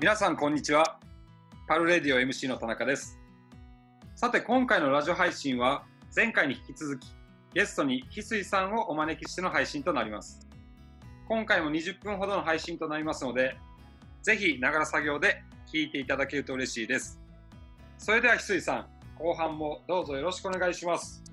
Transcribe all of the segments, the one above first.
皆さんこんにちは。パルレディオ MC の田中です。さて今回のラジオ配信は前回に引き続きゲストに翡翠さんをお招きしての配信となります。今回も20分ほどの配信となりますのでぜひながら作業で聞いていただけると嬉しいです。それでは翡翠さん後半もどうぞよろしくお願いします。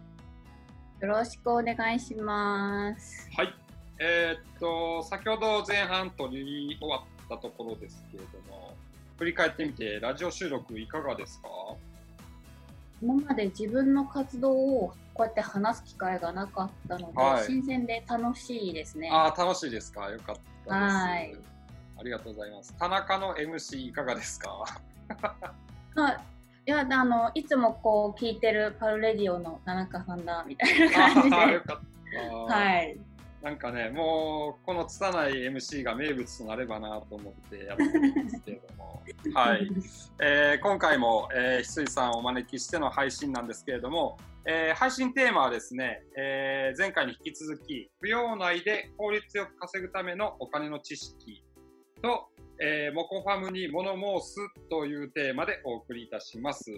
よろしくお願いします。はい。えーっと先ほど前半取り終わったところですけれども振り返ってみてラジオ収録いかがですか？今まで自分の活動をこうやって話す機会がなかったので、はい新鮮で楽しいですね。ああ、楽しいですか？よかったです。はいありがとうございます。田中の MC いかがですか？まあいやあのいつもこう聞いてるパルレディオの田中さんだみたいな感じで、よかった。はい。なんかね、もうこの拙い MC が名物となればなと思ってやってるんですけれども、はい。えー今回も、えー、翡翠さんをお招きしての配信なんですけれども、えー配信テーマはですね、えー前回に引き続き、扶養内で効率よく稼ぐためのお金の知識と、えーモコファムに物申すというテーマでお送りいたします。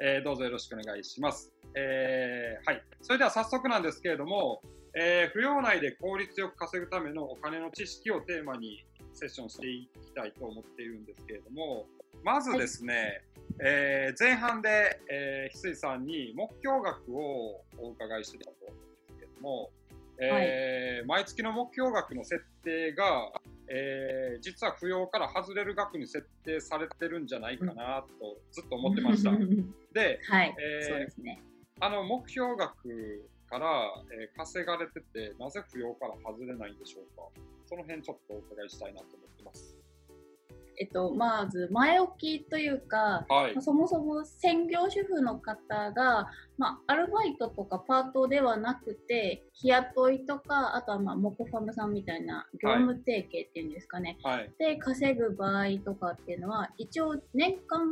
えーどうぞよろしくお願いします。えーはい。それでは早速なんですけれども、えー扶養内で効率よく稼ぐためのお金の知識をテーマにセッションしていきたいと思っているんですけれども、まずですね、えー前半で、えー、翡翠さんに目標額をお伺いしてたと思うんですけれども、えー毎月の目標額の設定が、えー実は扶養から外れる額に設定されてるんじゃないかなとずっと思ってました。で、はい、えーそうですね。あの目標額から、えー稼がれてて、なぜ扶養から外れないんでしょうか？その辺ちょっとお伺いしたいなと思ってます。えっとまず前置きというか、はいまあ。そもそも専業主婦の方が、まあ、アルバイトとかパートではなくて日雇いとかあとはまあモコファムさんみたいな業務提携っていうんですかね、はい。で稼ぐ場合とかっていうのは一応年間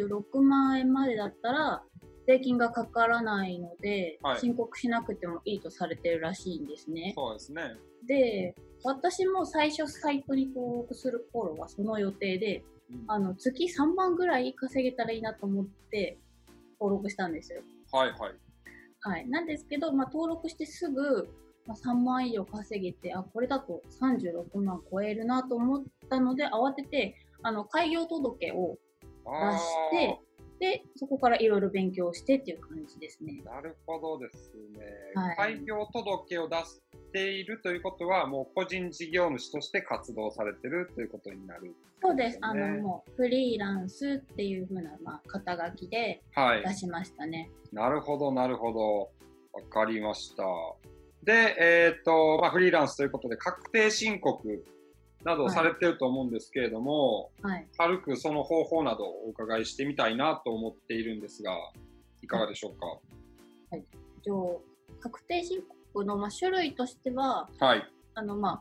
36万円までだったら税金がかからないので、はい申告しなくてもいいとされてるらしいんですね。そうですね。で私も最初サイトに登録する頃はその予定でうんあの月3万ぐらい稼げたらいいなと思って登録したんですよ。はいはい。はい、なんですけど、まあ、登録してすぐ、まあ、3万以上稼げてあこれだと36万超えるなと思ったので慌ててあの開業届を出してでそこからいろいろ勉強してっていう感じですね。あーなるほどですね。はい開業届を出しているということは、もう個人事業主として活動されてるということになる。そうです、あそうですねのもうフリーランスっていう風な、まあ、肩書きではい。出しましたね。なるほど、なるほど。わかりました。で、えっ、と、まあ、フリーランスということで、確定申告などをされてると思うんですけれども、はい、軽くその方法などをお伺いしてみたいなと思っているんですが、いかがでしょうか？一応確定申告の、まあ、種類としてははい。あの、ま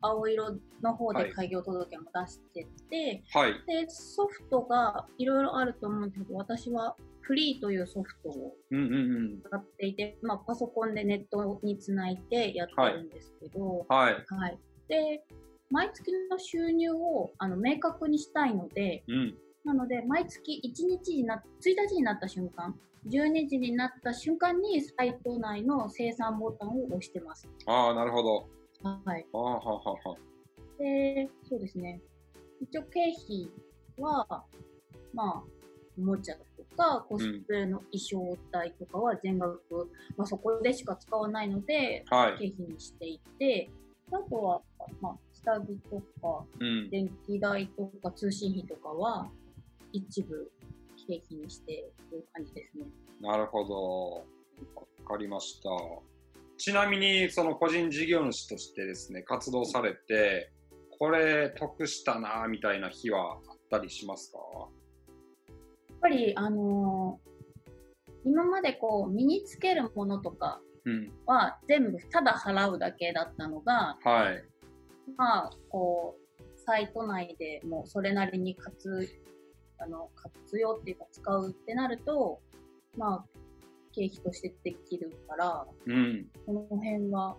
あ、青色の方はいで開業届も出してて、はい。でソフトがいろいろあると思うんですけど私はフリーというソフトをうんうんうん。使っていて、まあ、パソコンでネットにつないでやってるんですけど、はい。はいで毎月の収入をあの明確にしたいのでうん。なので毎月1日にな1日になった瞬間12時になった瞬間にサイト内の生産ボタンを押してます。ああ、なるほど。はい、ああ、ははは。で、そうですね。一応経費は、まあ、おもちゃとか、コスプレの衣装代とかは全額、まあそこでしか使わないので、はい。経費にしていて、あとは、まあ、下着とか、うん。電気代とか通信費とかは、一部経費にしてという感じですね。なるほど。わかりました。ちなみに、その個人事業主としてですね、活動されて、これ得したなみたいな日はあったりしますか？やっぱり、あのー今までこう、身につけるものとか、うん。は全部ただ払うだけだったのが、はい。まあ、こう、サイト内でもうそれなりに活あの活用っていうか使うってなると、まあ、経費としてできるから、うん。この辺は、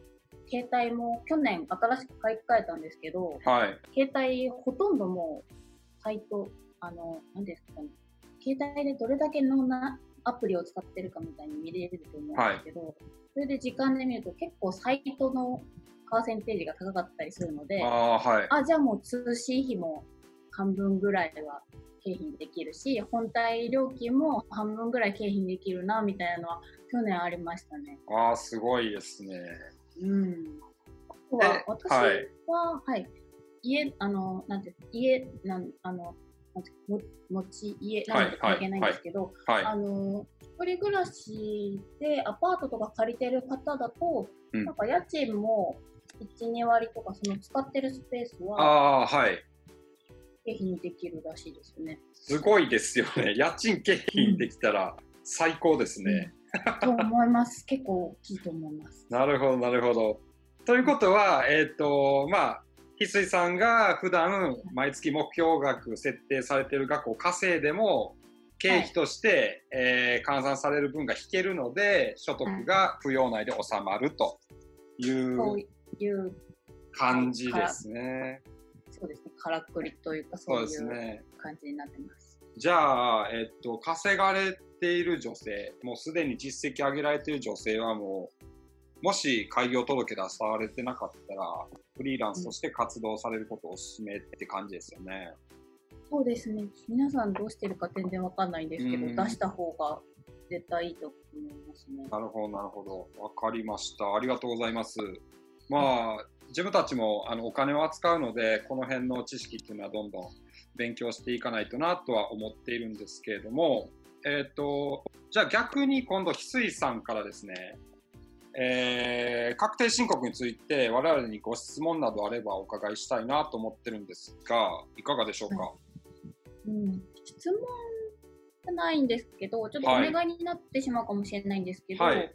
携帯も去年新しく買い替えたんですけど、はい。携帯ほとんどもうサイト、あの、なんですかね、携帯でどれだけのなアプリを使ってるかみたいに見れると思うんですけど、それで時間で見ると結構サイトのパーセンテージが高かったりするので、あーはい。あ、じゃあもう通信費も半分ぐらいは経費にできるし、本体料金も半分ぐらい経費にできるな、みたいなのは去年ありましたね。ああ、すごいですね。うん。あとはえ私はいは、はい、家、あの、なんて家、なん、あの、なんても持ち家なので関係ないんですけど、はい。あの、一人暮らしでアパートとか借りてる方だと、うんなんか家賃も1、2割とか、その使ってるスペースはああー、はい。経費にできるらしいですね。すごいですよね。家賃経費にできたら最高ですね。と思います。結構大きいと思います。なるほど、なるほど。ということは、えっ、と、まあ、翡翠さんが普段毎月目標額設定されている額を稼いでも、経費として、えー換算される分が引けるので、所得が扶養内で収まるといういう、感じですね。そうですね、からくりというか、そそうういですうね。感じになってます。じゃあ、えっと、稼がれている女性、もうすでに実績上げられている女性はもう、もし開業届出されてなかったら、フリーランスとして活動されることをお勧めって感じですよね。そうですね、皆さんどうしてるか全然わかんないんですけど、うん出した方が絶対いいと思いますね。なるほど、なるほど。わかりました。ありがとうございます。まあ、自分たちもあのお金を扱うので、この辺の知識っていうのはどんどん勉強していかないとなとは思っているんですけれども、えっ、と、じゃあ逆に今度、翡翠さんからですね、えー確定申告について我々にご質問などあればお伺いしたいなと思ってるんですが、いかがでしょうか？はうん、質問ないんですけど、ちょっとおはい願いになってしまうかもしれないんですけど、はい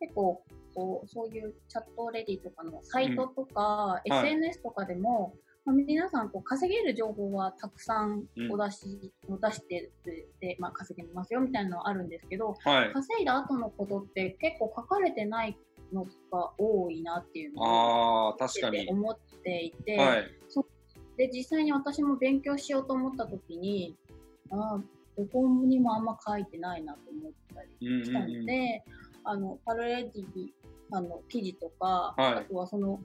結構こう、そういうチャットレディとかのサイトとか、はい SNS とかでも、まあ、皆さんこう稼げる情報はたくさんお出し、お出してで、まあ、稼げますよみたいなのはあるんですけど、はい。稼いだ後のことって結構書かれてないのが多いなっていうのをああ、確かに。思っていて、はい。で実際に私も勉強しようと思った時にあーどこにもあんま書いてないなと思ったりうんうんしたので、あのパルレディさんの記事とか、はいあとはその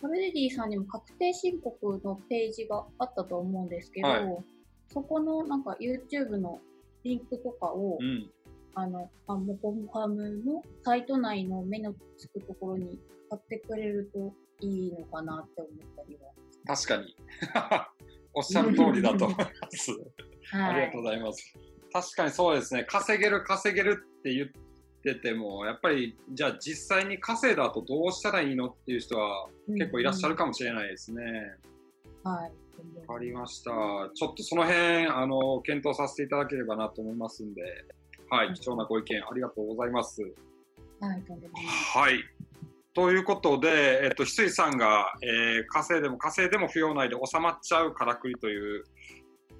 パルレディさんにも確定申告のページがあったと思うんですけど、はいそこのなんか YouTube のリンクとかを、うん。あの、あモコファムのサイト内の目のつくところに貼ってくれるといいのかなって思ったりは。確かに。おっしゃる通りだと思います。ありがとうございます。確かにそうですね。稼げる稼げるって言ってても、やっぱりじゃあ実際に稼いだ後どうしたらいいのっていう人は結構いらっしゃるかもしれないですね。はい。わかりました。ちょっとその辺、あの、検討させていただければなと思いますんで、はい、貴重なご意見ありがとうございます。はい。はい。ということで、えっと、翡翠さんが、えー稼いでも稼いでも扶養内で収まっちゃうからくりという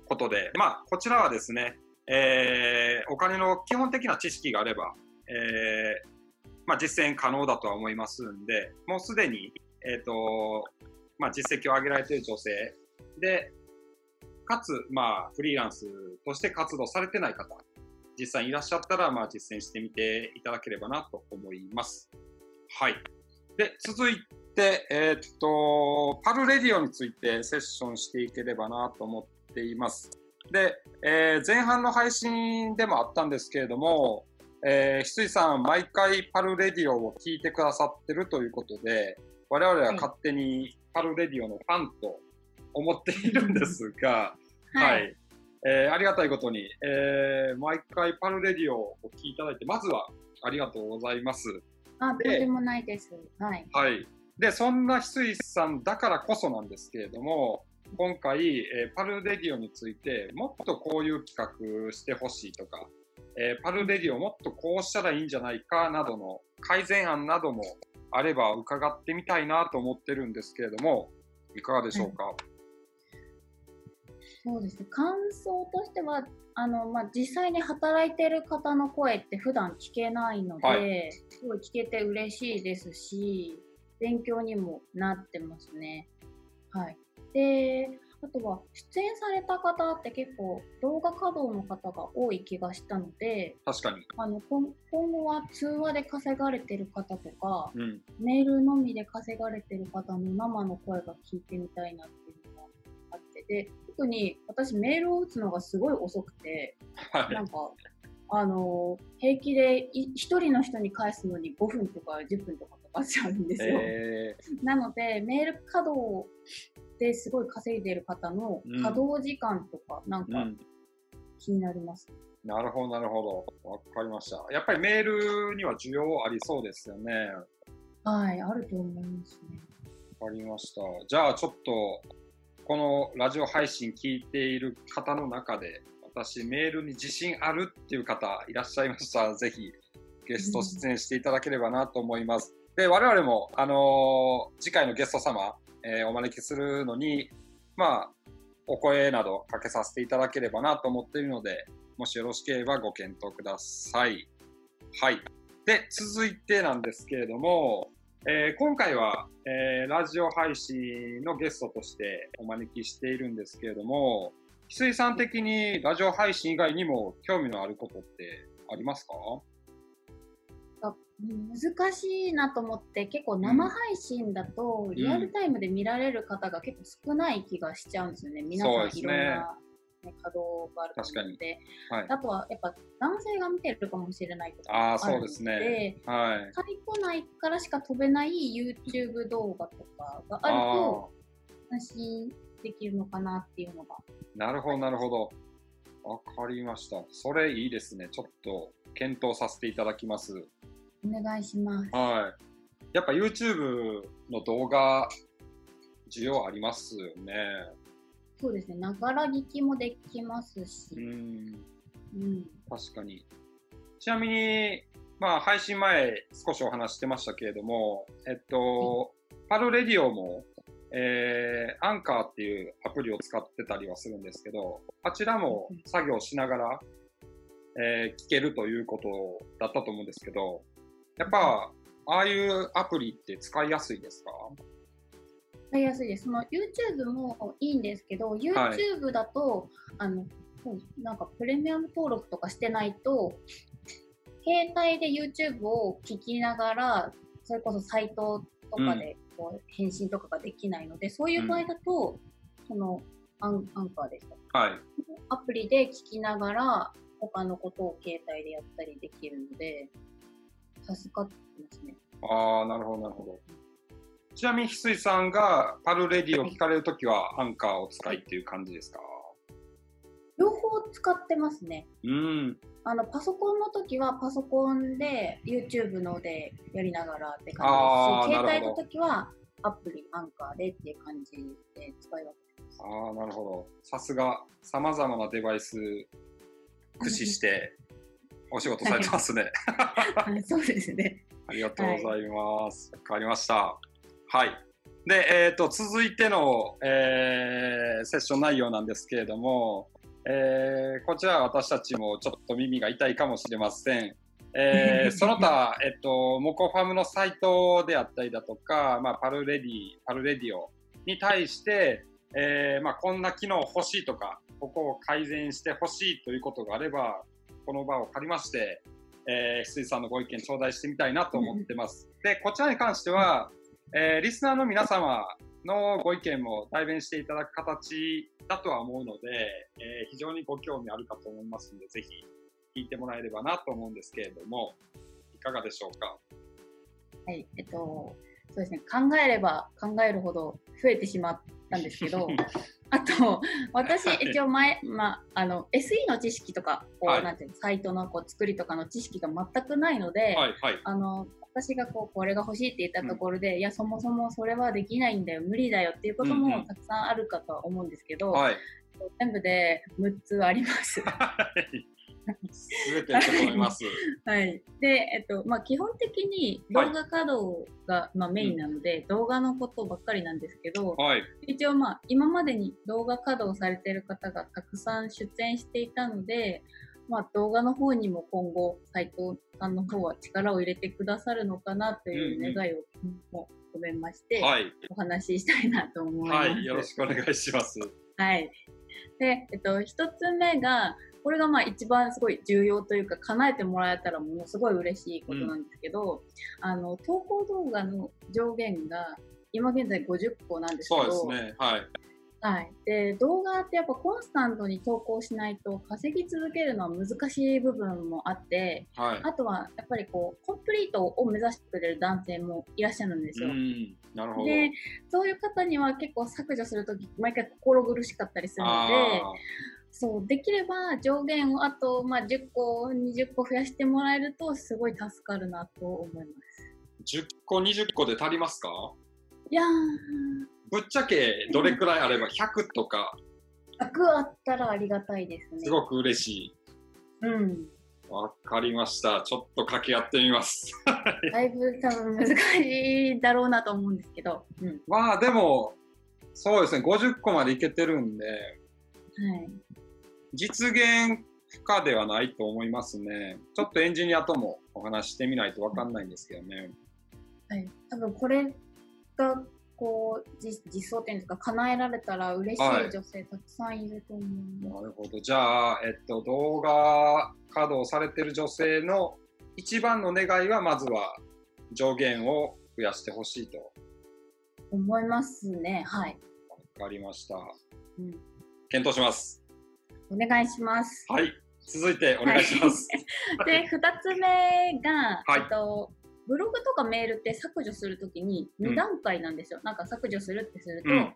ことで、まあ、こちらはですね、えーお金の基本的な知識があれば、えーまあ、実践可能だとは思いますんで、もうすでに、えっ、と、まあ、実績を上げられている女性で、かつ、まあ、フリーランスとして活動されてない方、実際いらっしゃったら、まあ、実践してみていただければなと思います。はい。で、続いて、えーっと、パルレディオについてセッションしていければなと思っています。で、えー前半の配信でもあったんですけれども、えー、翡翠さん、毎回パルレディオを聞いてくださってるということで、我々は勝手にパルレディオのファンと思っているんですが、はい。えーありがたいことに、えー毎回パルレディオをお聞きいただいて、まずはありがとうございます。あ、とんでもないです。はい。はい。で、そんな翡翠さんだからこそなんですけれども、今回、えーパルレディオについて、もっとこういう企画してほしいとか、えーパルレディオもっとこうしたらいいんじゃないかなどの改善案などもあれば伺ってみたいなと思ってるんですけれども、いかがでしょうか？そうですね。感想としては、あの、まあ、実際に働いてる方の声って普段聞けないので、はすごい聞けて嬉しいですし、勉強にもなってますね。はい。で、あとは出演された方って結構動画稼働の方が多い気がしたので確かに。あの今今後は通話で稼がれてる方とかうん。メールのみで稼がれてる方の生の声が聞いてみたいなっていうのがあってで特に私メールを打つのがすごい遅くてはいなん。かあの平気でい1人の人に返すのに5分とか10分とかかちゃうんですよ。えなので、メール稼働ですごい稼いでる方のうん稼働時間とか、なんかうん。気になります。なるほど、なるほど。わかりました。やっぱりメールには需要ありそうですよね。はい、あると思いますね。わかりました。じゃあちょっと、このラジオ配信聞いている方の中で、私メールに自信あるっていう方いらっしゃいましたら、ぜひゲスト出演していただければなと思います。で、我々も、あのー次回のゲスト様、えーお招きするのに、まあ、お声などかけさせていただければなと思っているので、もしよろしければご検討ください。はい。で、続いてなんですけれども、えー今回は、えーラジオ配信のゲストとしてお招きしているんですけれども、翡翠さん的にラジオ配信以外にも興味のあることってありますか？難しいなと思って、結構生配信だとリアルタイムで見られる方が結構少ない気がしちゃうんですよね。皆さそうんですねいろんな、ね、稼働があると思うので。はい。あとはやっぱ男性が見てるかもしれないとかあるのそうですね。はい。タイプ内からしか飛べない YouTube 動画とかがあると安心できるのかなっていうのが。なるほど、なるほど。わかりました。それいいですね。ちょっと検討させていただきます。お願いします。はい。やっぱ YouTube の動画、需要ありますよね。そうですね。ながら聞きもできますしう。ん。うん。確かに。ちなみに、まあ、配信前少しお話してましたけれども、えっと、パルレディオも、えー、アンカーっていうアプリを使ってたりはするんですけど、あちらも作業しながら、えー聞けるということだったと思うんですけど、やっぱ、ああいうアプリって使いやすいですか？使いやすいです。その YouTube もいいんですけど、YouTube だと、あの、そうなんかプレミアム登録とかしてないと、携帯で YouTube を聞きながら、それこそサイトとかでこう返信とかができないので、そういう場合だと、そのアンアンカーでした。はい。アプリで聞きながら、他のことを携帯でやったりできるので、助かってますね。ああ、なるほど、なるほど。ちなみに、翡翠さんがパルレディを聞かれるときは、アンカーを使いっていう感じですか？両方使ってますね。うん。あのパソコンの時はパソコンで YouTube のでやりながらって感じですし、携帯の時はアプリ、アンカーでっていう感じで使い分けてます。ああ、なるほど。さすが、さまざまなデバイス駆使して、お仕事されてますね。はいそうですね。ありがとうございます。わ、かりました。はい。で、えっ、と、続いての、えーセッション内容なんですけれども、えーこちらは私たちもちょっと耳が痛いかもしれません。えー その他、えっと、モコファムのサイトであったりだとか、まあ、パルレディ、パルレディオに対して、えーまあ、こんな機能欲しいとか、ここを改善して欲しいということがあれば、この場を借りまして、えー、翡翠さんのご意見頂戴してみたいなと思ってます。で、こちらに関しては、えーリスナーの皆様のご意見も代弁していただく形だとは思うので、えー非常にご興味あるかと思いますので、ぜひ聞いてもらえればなと思うんですけれども、いかがでしょうか？はい、えっと、そうですね、考えれば考えるほど増えてしまったんですけど、あと、私、一応前、まあ、あの、SE の知識とか、こう、はいなんていうの、サイトのこう作りとかの知識が全くないので、はい、はい。あの、私がこう、これが欲しいって言ったところで、いや、そもそもそれはできないんだよ、無理だよっていうことうんうんもたくさんあるかとは思うんですけど、はい。全部で6つあります。す べてだと思います。はい。で、えっと、まあ、基本的に動画稼働が、まあ、メインなので、動画のことばっかりなんですけど、はい。一応まあ、今までに動画稼働されている方がたくさん出演していたので、まあ、動画の方にも今後、斉藤さんの方は力を入れてくださるのかなという願いをも込めまして、はい。お話ししたいなと思います。はい。よろしくお願いします。ははい。で、えっと、一つ目が、これがまあ一番すごい重要というか、叶えてもらえたらものすごい嬉しいことなんですけど、あの、投稿動画の上限が今現在50個なんですけそうど、ですね。はい。はい。で、動画ってやっぱコンスタントに投稿しないと稼ぎ続けるのは難しい部分もあって、はい。あとはやっぱりこう、コンプリートを目指してくれる男性もいらっしゃるんですよ。うん。なるほど。で、そういう方には結構削除するとき、毎回心苦しかったりするので、あそう、できれば上限をあと、まあ、10個、20個増やしてもらえると、すごい助かるなと思います。ー10個、20個で足りますか？いやー、ぶっちゃけどれくらいあれば100とか楽あったらありがたいですね。すごく嬉しい。うん。わかりました。ちょっと掛け合ってみます。だいぶ多分難しいだろうなと思うんですけど。うん。はまあでも、そうですね、50個までいけてるんで、い。実現不可ではないと思いますね。ちょっとエンジニアともお話ししてみないとわかんないんですけどね。はい。多分これが、こう、実実装点というか、叶えられたら嬉しいはい女性たくさんいると思う。なるほど。じゃあ、えっと、動画稼働されてる女性の一番の願いは、まずは上限を増やしてほしいと。思いますね。はい。わかりました。うん。検討します。お願いします。はい。続いてお願いします。で、二つ目が、はいえっと、ブログとかメールって削除するときにうん2段階なんですよ。なんか削除するってすると、うん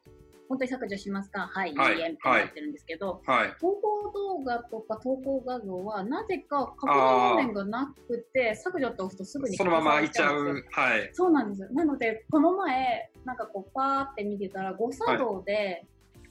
本当に削除しますか？はい、はいいいえ、みたいになってるんですけど、はい。投稿動画とか投稿画像はなぜか確認画面がなくて、削除って押すとすぐにそのままいっちゃう。はい。そうなんですよ。なので、この前、なんかこう、パーって見てたら、誤作動で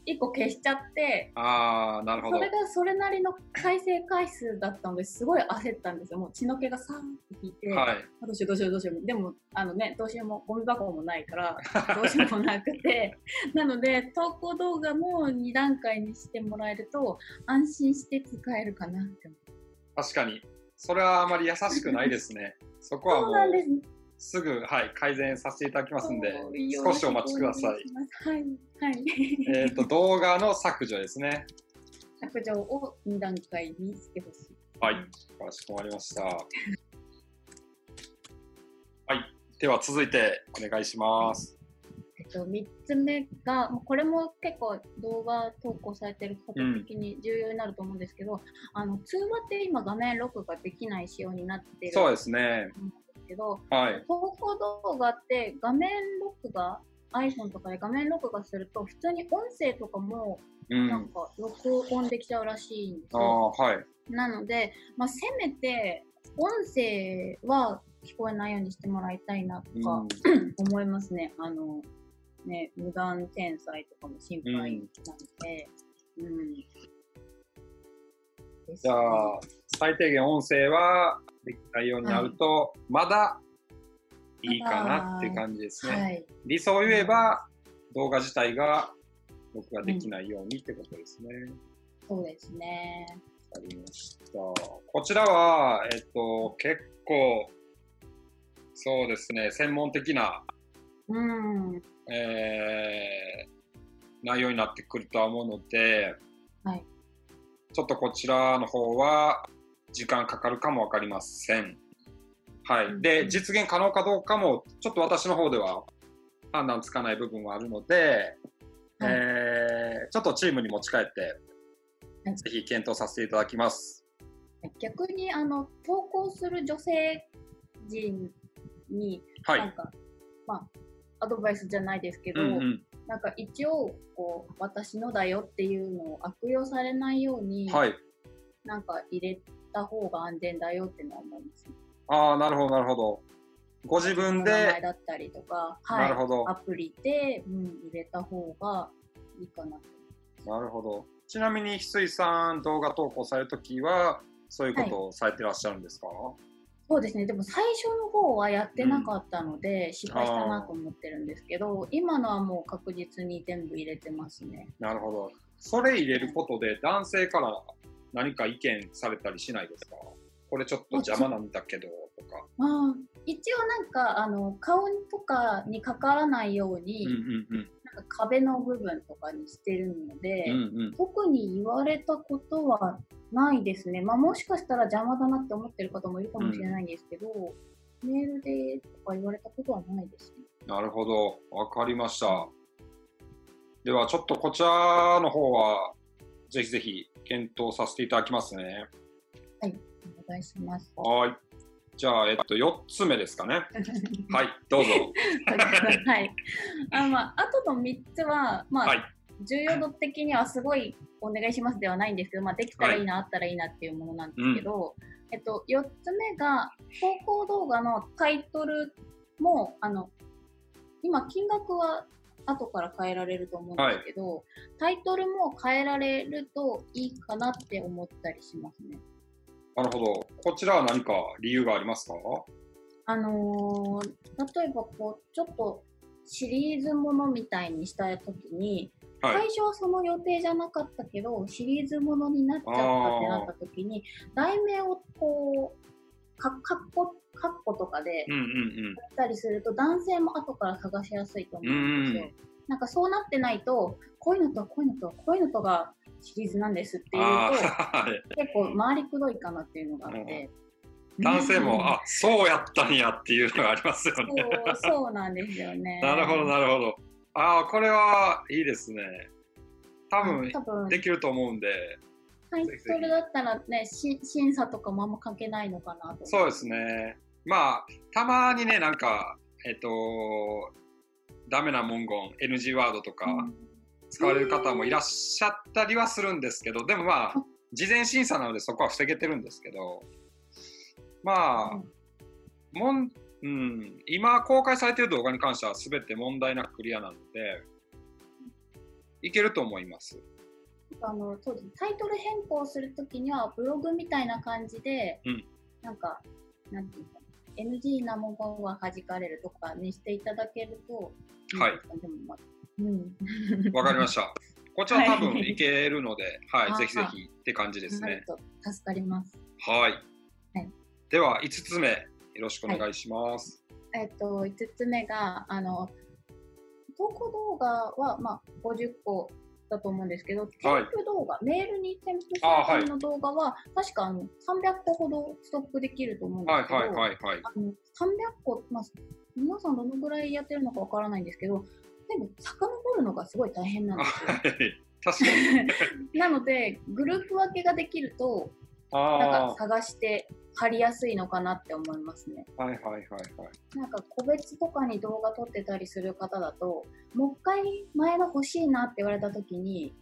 1個消しちゃって、ああ、なるほどそれ。がそれなりの再生回数だったのですごい焦ったんですよ。もう血の気がさーって引いて、はい。あどうしようどうしようどうしよう。でも、あのね、どうしようも、ゴミ箱もないから、どうしようもなくて、なので、投稿動画も2段階にしてもらえると、安心して使えるかなって。確かに。それはあまり優しくないですね。そこはもそうなんでうす。すぐ、はい、改善させていただきますんで少しお待ちください。はい、はい。えっと、動画の削除ですね。削除を2段階にしてほしい。はい。かしこまりました。はい。では続いてお願いします。えっと、3つ目が、これも結構動画投稿されてる方的に重要になると思うんですけど、あの通話って今画面録画できない仕様になってるそうですね。んですけど、はい。投稿動画って画面録画 iPhone とかで画面録画すると普通に音声とかもうん。なんか録音できちゃうらしいんですあよ。あ、はい。なので、まあ、せめて音声は聞こえないようにしてもらいたいなとかうん、思いますね。あの、ね、無断転載とかも心配なので。うん。ですじゃあ、最低限音声はできないようになると、まだいいかなっていう感じですね。はい。理想を言えば、動画自体が録画できないようにってことですね。そうですね。わかりました。こちらは、えっと、結構、そうですね、専門的な、うん。えー内容になってくるとは思うので、はいちょっとこちらの方は時間かかるかもわかりません。はい。うんで、実現可能かどうかも、ちょっと私の方では判断つかない部分はあるので、はいえーちょっとチームに持ち帰って、はいぜひ検討させていただきます。逆に、あの、投稿する女性陣に、はい。なんか、まあ、アドバイスじゃないですけど、うんうん。なんか一応、こう、私のだよっていうのを悪用されないように、はい。なんか入れた方が安全だよっていうのは思います、ね。ああ、なるほど、なるほど。ご自分名前で、だったりとか、なるほどアプリで、うん、入れた方がいいかなと。なるほど。ちなみに、翡翠さん、動画投稿されるときは、そういうことをされてらっしゃるんですか、そうですね。でも最初の方はやってなかったので、失敗したなと思ってるんですけど、今のはもう確実に全部入れてますね。なるほど。それ入れることで、男性から何か意見されたりしないですか？これちょっと邪魔なんだけど、とか。ああ、一応なんかあの顔とかにかからないように、うんうんうん。なんか壁の部分とかにしてるので、うんうん。特に言われたことはないですね。まあもしかしたら邪魔だなって思ってる方もいるかもしれないんですけど、メールでとか言われたことはないですね。なるほど。わかりました。では、ちょっとこちらの方は、ぜひぜひ検討させていただきますね。お願いします。はい。じゃあ、えっと、4つ目ですかね。はい、どうぞ。はい。あまあ、あとの3つは、まあ、はい。重要度的にはすごいお願いしますではないんですけど、まあ、できたらいいな、あったらいいなっていうものなんですけど、えっと、4つ目が投稿動画のタイトルもあの今金額は後から変えられると思うんですけど、タイトルも変えられるといいかなって思ったりしますね。なるほど。こちらは何か理由がありますか？あのー例えばこうちょっとシリーズものみたいにしたときに、はい。最初はその予定じゃなかったけどシリーズものになっちゃったってなった時に題名をこうかかっこかっことかでやったりすると男性も後から探しやすいと思うんですよ。なんかそうなってないとこういうのとこういうのとこういうのとがシリーズなんですってうん。いうあと。結構回りくどいかなっていうのがあって。男性も、うんあ、そうやったんやっていうのがありますよね。そうそうなんですよね。なるほど、なるほど。ああ、これはいいですね。多分、多分できると思うんで、タイトルだったらね、し審査とかもあんま関係ないのかなと。そうですね。まあ、たまにね、なんか、えっと、ダメな文言、NG ワードとか使われる方もいらっしゃったりはするんですけど、でもまあ、事前審査なのでそこは防げてるんですけど、まあ、もんうん、今公開されている動画に関しては全て問題なくクリアなので、いけると思います。あのそうですタイトル変更するときにはブログみたいな感じで、うんなんか、なんていうか、NG な文言は弾かれるとかにしていただけると、はいいでもまあうん。わかりました。こちら多分はいいけるので、はい、あぜひぜひって感じですね。助かります。はい。はいでは、5つ目、よろしくお願いします。えっと、5つ目が、あの、投稿動画は、まあ、50個だと思うんですけど、添付動画、メールに添付するの動画は、確かあの300個ほどストックできると思うんではいすけど、はいはいはい。あの300個、まあ、皆さんどのぐらいやってるのかわからないんですけど、でも遡るのがすごい大変なんあですよ。はい確かに。なので、グループ分けができると、なんあか探して貼りやすいのかなって思いますね。あ、はいはいはいはい。なんか個別とかに動画撮ってたりする方だと、もう一回前の欲しいなって言われた時に、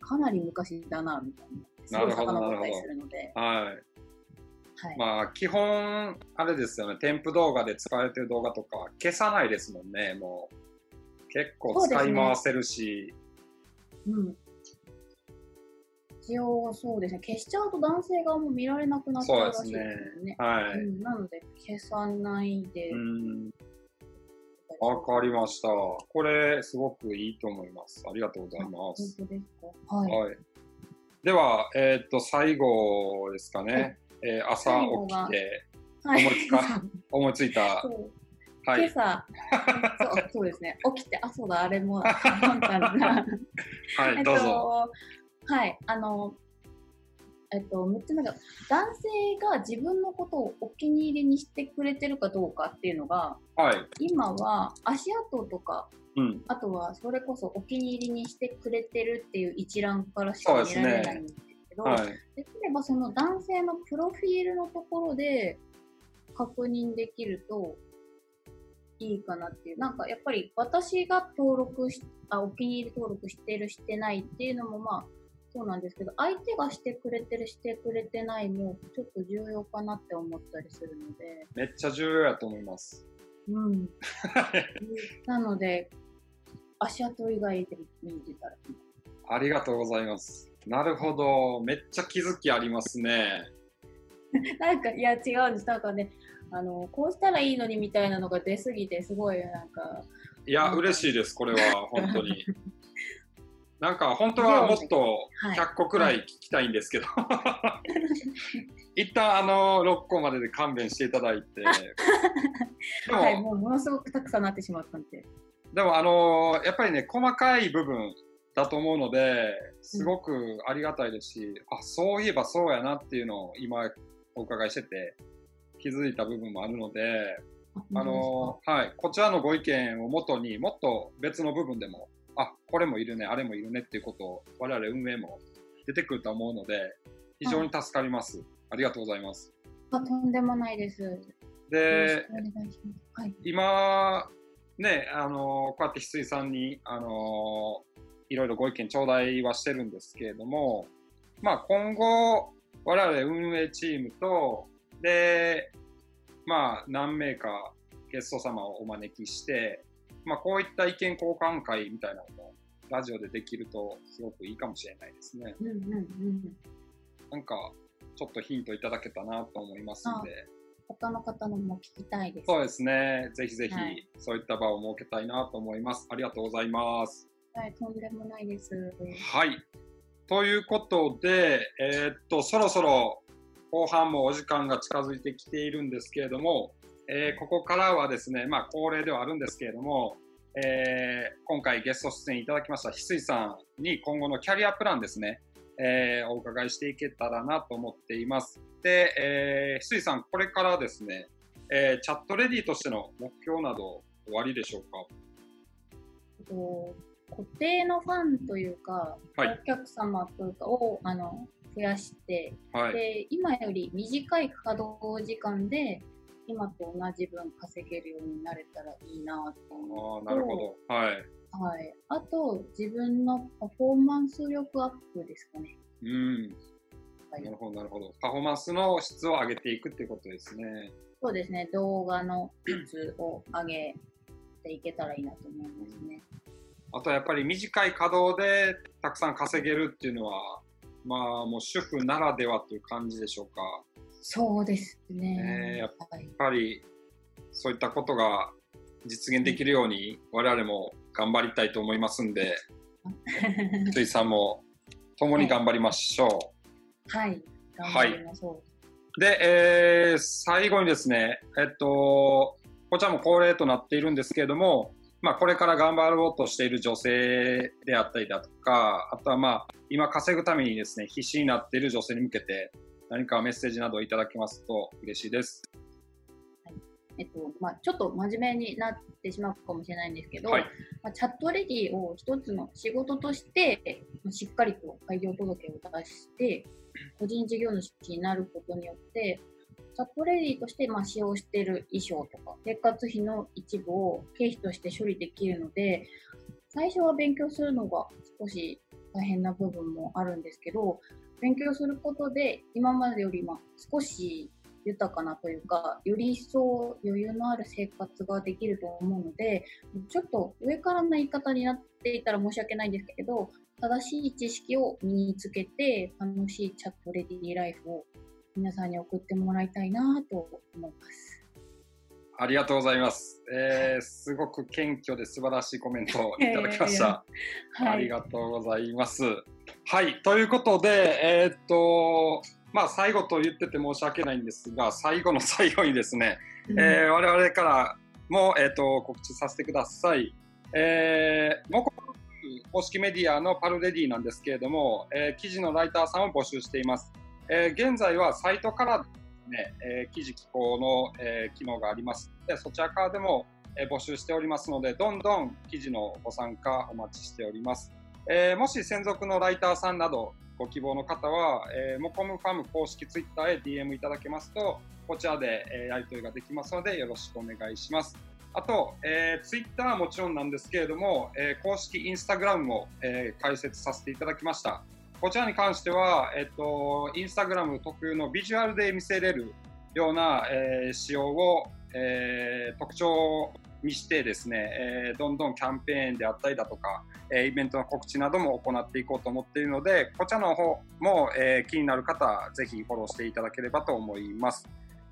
かなり昔だな、みたいな。なるほどるので。はい。はい。まあ、基本、あれですよね、添付動画で使われてる動画とか、消さないですもんね、もう。結構使い回せるし、うん。一応そうですね、消しちゃうと男性側も見られなくなっちゃうらしいですよね。はい。うん、なので消さないで。うん、わかりました。これ、すごくいいと思います。ありがとうございま本す。当ですか？はい。はい。では、えっ、と、最後ですかね。えー朝起きてはい、思いつか 思いついたはい。今朝そう、そうですね、起きて、あ、そうだ、あれも、なんかな はい、どうぞ。はい、あの、えっと、6つ目が、男性が自分のことをお気に入りにしてくれてるかどうかっていうのが、はい。今は足跡とか、うん。あとはそれこそお気に入りにしてくれてるっていう一覧からしか見られないんですけど、はい。できればその男性のプロフィールのところで確認できるといいかなっていう。なんかやっぱり私が登録し、あ、お気に入り登録してるしてないっていうのもまあそうなんですけど、相手がしてくれてるしてくれてないもちょっと重要かなって思ったりするので、めっちゃ重要やと思います。うん。なので、足跡以外で見てたらいいありがとうございます。なるほど。めっちゃ気づきありますね。なんか、いや、違うんです。なんかね、あの、こうしたらいいのにみたいなのが出すぎて、すごい、なんか、いや、うん嬉しいです。これは、本当に。なんか本当はもっと100個くらい聞きたいんですけど、はい、一旦あの6個までで勘弁していただいて。はい、もうものすごくたくさんなってしまったんで。でもあのやっぱりね細かい部分だと思うのですごくありがたいですし、うん、あそういえばそうやなっていうのを今お伺いしてて気づいた部分もあるのであのはい、こちらのご意見をもとにもっと別の部分でもあこれもいるねあれもいるねっていうことを我々運営も出てくると思うので非常に助かります、はい、ありがとうございます。あとんでもないです。で、はい、今ねあのこうやって翡翠さんにあのいろいろご意見頂戴はしてるんですけれどもまあ今後我々運営チームとでまあ何名かゲスト様をお招きしてまあ、こういった意見交換会みたいなのもラジオでできるとすごくいいかもしれないですね。うんうんうん、なんかちょっとヒントいただけたなと思いますので。他の方のも聞きたいです。そうですね。ぜひぜひ、そういった場を設けたいなと思います。ありがとうございます。はい、とんでもないです。はい。ということで、えー、っと、そろそろ後半もお時間が近づいてきているんですけれども、えー、ここからはですね、まあ、恒例ではあるんですけれども、えー、今回ゲスト出演いただきました翡翠さんに今後のキャリアプランですね、えー、お伺いしていけたらなと思っています。で、えー、翡翠さん、これからですね、えー、チャットレディとしての目標など終わりでしょうか？固定のファンというか、はい、お客様というかをあの増やして、はい、で今より短い稼働時間で今と同じ分稼げるようになれたらいいなと思うあなるほど。はい。はい。あと、自分のパフォーマンス力アップですかね。うん。はい、なるほど、なるほど。パフォーマンスの質を上げていくってことですね。そうですね。動画の質を上げていけたらいいなと思いますね。あとやっぱり短い稼働でたくさん稼げるっていうのは、まあもう主婦ならではという感じでしょうか。そうですね。ねやっぱりそういったことが実現できるように我々も頑張りたいと思いますんで、ついさんも共に頑張りましょう。はい、頑張りましょう。はい、で、えー、最後にですね、えっと、こちらも恒例となっているんですけれども、まあ、これから頑張ろうとしている女性であったりだとか、あとはまあ、今稼ぐためにですね、必死になっている女性に向けて、何かメッセージなどいただけますと嬉しいです。はいえっとまあ、ちょっと真面目になってしまうかもしれないんですけど、はい、まあ、チャットレディを一つの仕事としてしっかりと開業届を出して個人事業主になることによってチャットレディとしてまあ使用している衣装とか生活費の一部を経費として処理できるので最初は勉強するのが少し大変な部分もあるんですけど勉強することで今までよりも少し豊かなというかより一層余裕のある生活ができると思うのでちょっと上からの言い方になっていたら申し訳ないんですけど正しい知識を身につけて楽しいチャットレディーライフを皆さんに送ってもらいたいなと思います。ありがとうございます。えー、すごく謙虚で素晴らしいコメントをいただきました。はい、ありがとうございます。はい、ということで、えー、っと、まあ、最後と言ってて申し訳ないんですが、最後の最後にですね、うん、えー、我々からも、えー、っと告知させてください。えー、公式メディアのパルレディなんですけれども、えー、記事のライターさんを募集しています。えー、現在はサイトからね、えー、記事寄稿の、えー、機能がありますでそちらからでも、えー、募集しておりますのでどんどん記事のご参加お待ちしております、えー、もし専属のライターさんなどご希望の方は、えー、モコムファム公式ツイッターへ DM いただけますとこちらで、えー、やり取りができますのでよろしくお願いしますあと、えー、ツイッターはもちろんなんですけれども、えー、公式インスタグラムも、えー、開設させていただきました。こちらに関しては、えっと、インスタグラム特有のビジュアルで見せれるような、えー、仕様を、えー、特徴にしてですね、えー、どんどんキャンペーンであったりだとか、えー、イベントの告知なども行っていこうと思っているので、こちらの方も、えー、気になる方、ぜひフォローしていただければと思います。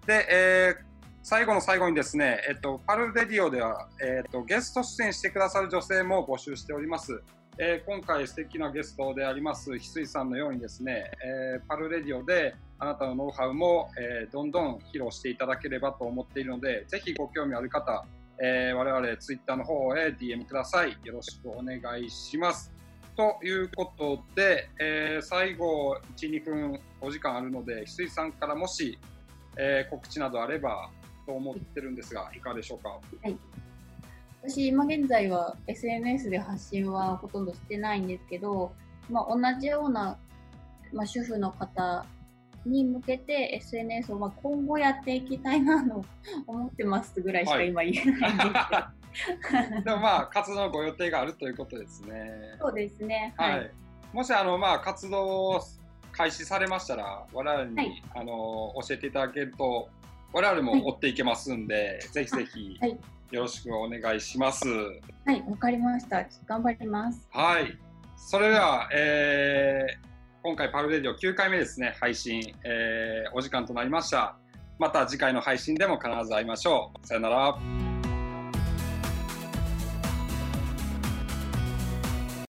で、えー最後の最後にですね、えっと、パルレディオでは、えっと、ゲスト出演してくださる女性も募集しております。えー、今回素敵なゲストであります翡翠さんのようにですね、えー、パルレディオであなたのノウハウも、えー、どんどん披露していただければと思っているのでぜひご興味ある方、えー、我々ツイッターの方へ DM ください。よろしくお願いします。ということで、えー、最後1、2分お時間あるので翡翠さんからもし、えー、告知などあればと思ってるんですがいかがでしょうか？はい。私、今現在は SNS で発信はほとんどしてないんですけど、まあ、同じような、まあ、主婦の方に向けて SNS をまあ今後やっていきたいなと思ってますぐらいしか今言えないんですけど。はい、でもまあ活動ご予定があるということですね。そうですね。はい。はい、もしあのまあ活動開始されましたら我々に、はい、あの教えていただけると我々も追っていけますんで、ぜひぜひよろしくお願いします。はい、わかりました。頑張ります。はい。それでは、えー、今回パルレディオ9回目ですね、配信、えー、お時間となりました。また次回の配信でも必ず会いましょう。さよなら。